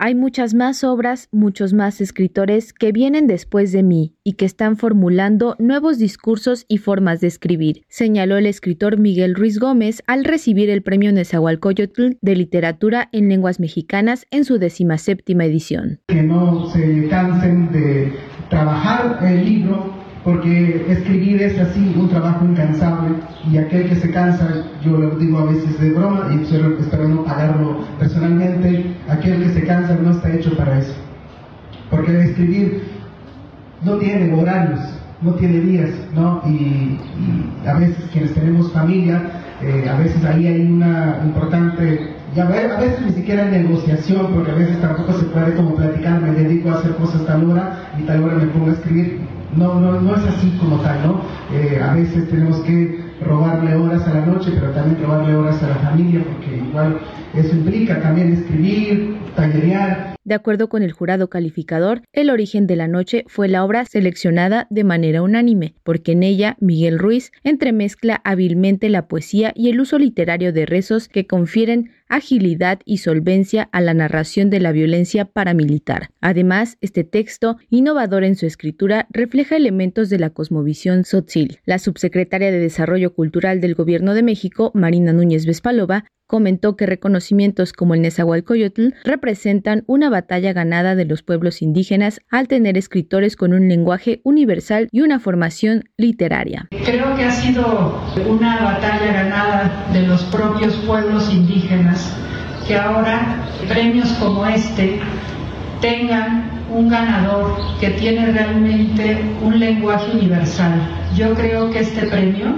Hay muchas más obras, muchos más escritores que vienen después de mí y que están formulando nuevos discursos y formas de escribir, señaló el escritor Miguel Ruiz Gómez al recibir el premio Nezahualcóyotl de literatura en lenguas mexicanas en su séptima edición. Que no se cansen de trabajar el libro porque escribir es así un trabajo incansable y aquel que se cansa, yo lo digo a veces de broma y espero, no pagarlo personalmente, aquel que se cansa no está hecho para eso. Porque escribir no tiene horarios, no tiene días, ¿no? Y, a veces quienes tenemos familia, eh, a veces ahí hay una importante a veces ni siquiera en negociación, porque a veces tampoco se puede como platicar, me dedico a hacer cosas tal hora y tal hora me pongo a escribir. No, no, no es así como tal, ¿no? Eh, a veces tenemos que robarle horas a la noche, pero también robarle horas a la familia, porque igual eso implica también escribir, De acuerdo con el jurado calificador, El origen de la noche fue la obra seleccionada de manera unánime, porque en ella Miguel Ruiz entremezcla hábilmente la poesía y el uso literario de rezos que confieren agilidad y solvencia a la narración de la violencia paramilitar. Además, este texto, innovador en su escritura, refleja elementos de la cosmovisión sotzil. La subsecretaria de Desarrollo Cultural del Gobierno de México, Marina Núñez Vespalova, comentó que reconocimientos como el Nezahualcóyotl representan una batalla ganada de los pueblos indígenas al tener escritores con un lenguaje universal y una formación literaria. Creo que ha sido una batalla ganada de los propios pueblos indígenas que ahora premios como este tengan un ganador que tiene realmente un lenguaje universal. Yo creo que este premio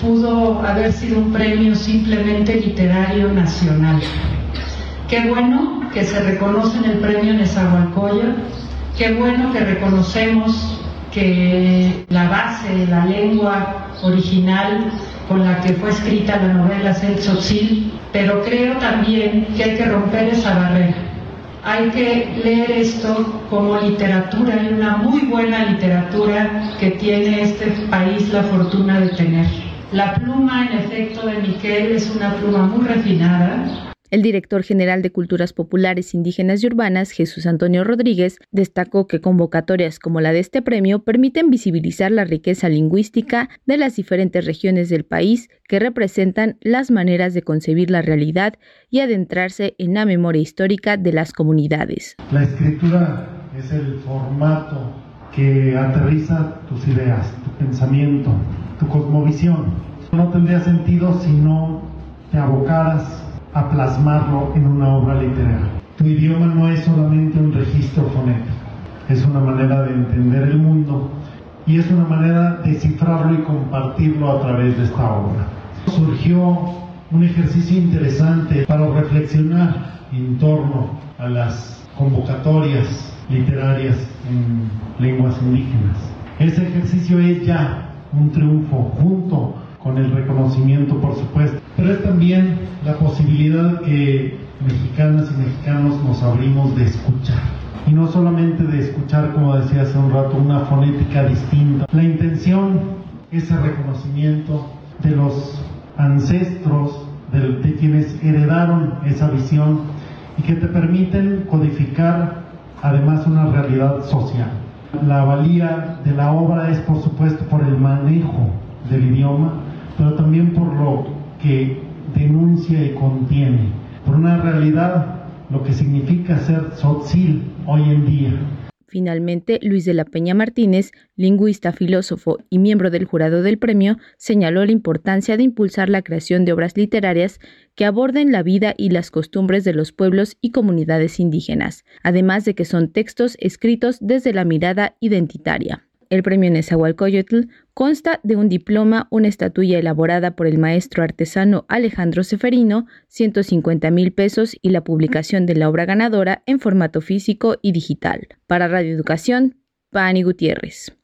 pudo haber sido un premio simplemente literario nacional. Qué bueno que se reconoce en el premio Nezahualcóyotl, qué bueno que reconocemos que la base, la lengua original con la que fue escrita la novela es el pero creo también que hay que romper esa barrera. Hay que leer esto como literatura y una muy buena literatura que tiene este país la fortuna de tener. La pluma, en efecto, de Miquel es una pluma muy refinada. El director general de Culturas Populares Indígenas y Urbanas, Jesús Antonio Rodríguez, destacó que convocatorias como la de este premio permiten visibilizar la riqueza lingüística de las diferentes regiones del país que representan las maneras de concebir la realidad y adentrarse en la memoria histórica de las comunidades. La escritura es el formato que aterriza tus ideas, tu pensamiento, tu cosmovisión. No tendría sentido si no te abocaras a plasmarlo en una obra literaria. Tu idioma no es solamente un registro fonético, es una manera de entender el mundo y es una manera de cifrarlo y compartirlo a través de esta obra. Surgió un ejercicio interesante para reflexionar en torno a las convocatorias literarias en lenguas indígenas. Ese ejercicio es ya un triunfo junto con el reconocimiento, por supuesto, pero es también la posibilidad que mexicanas y mexicanos nos abrimos de escuchar. Y no solamente de escuchar, como decía hace un rato, una fonética distinta. La intención, ese reconocimiento de los ancestros, de quienes heredaron esa visión y que te permiten codificar además una realidad social. La valía de la obra es por supuesto por el manejo del idioma, pero también por lo que denuncia y contiene, por una realidad, lo que significa ser sotzil hoy en día. Finalmente, Luis de la Peña Martínez, lingüista, filósofo y miembro del jurado del premio, señaló la importancia de impulsar la creación de obras literarias que aborden la vida y las costumbres de los pueblos y comunidades indígenas, además de que son textos escritos desde la mirada identitaria. El premio Nezahualcóyotl consta de un diploma, una estatuilla elaborada por el maestro artesano Alejandro Seferino, 150 mil pesos y la publicación de la obra ganadora en formato físico y digital. Para Radio Educación, Pani Gutiérrez.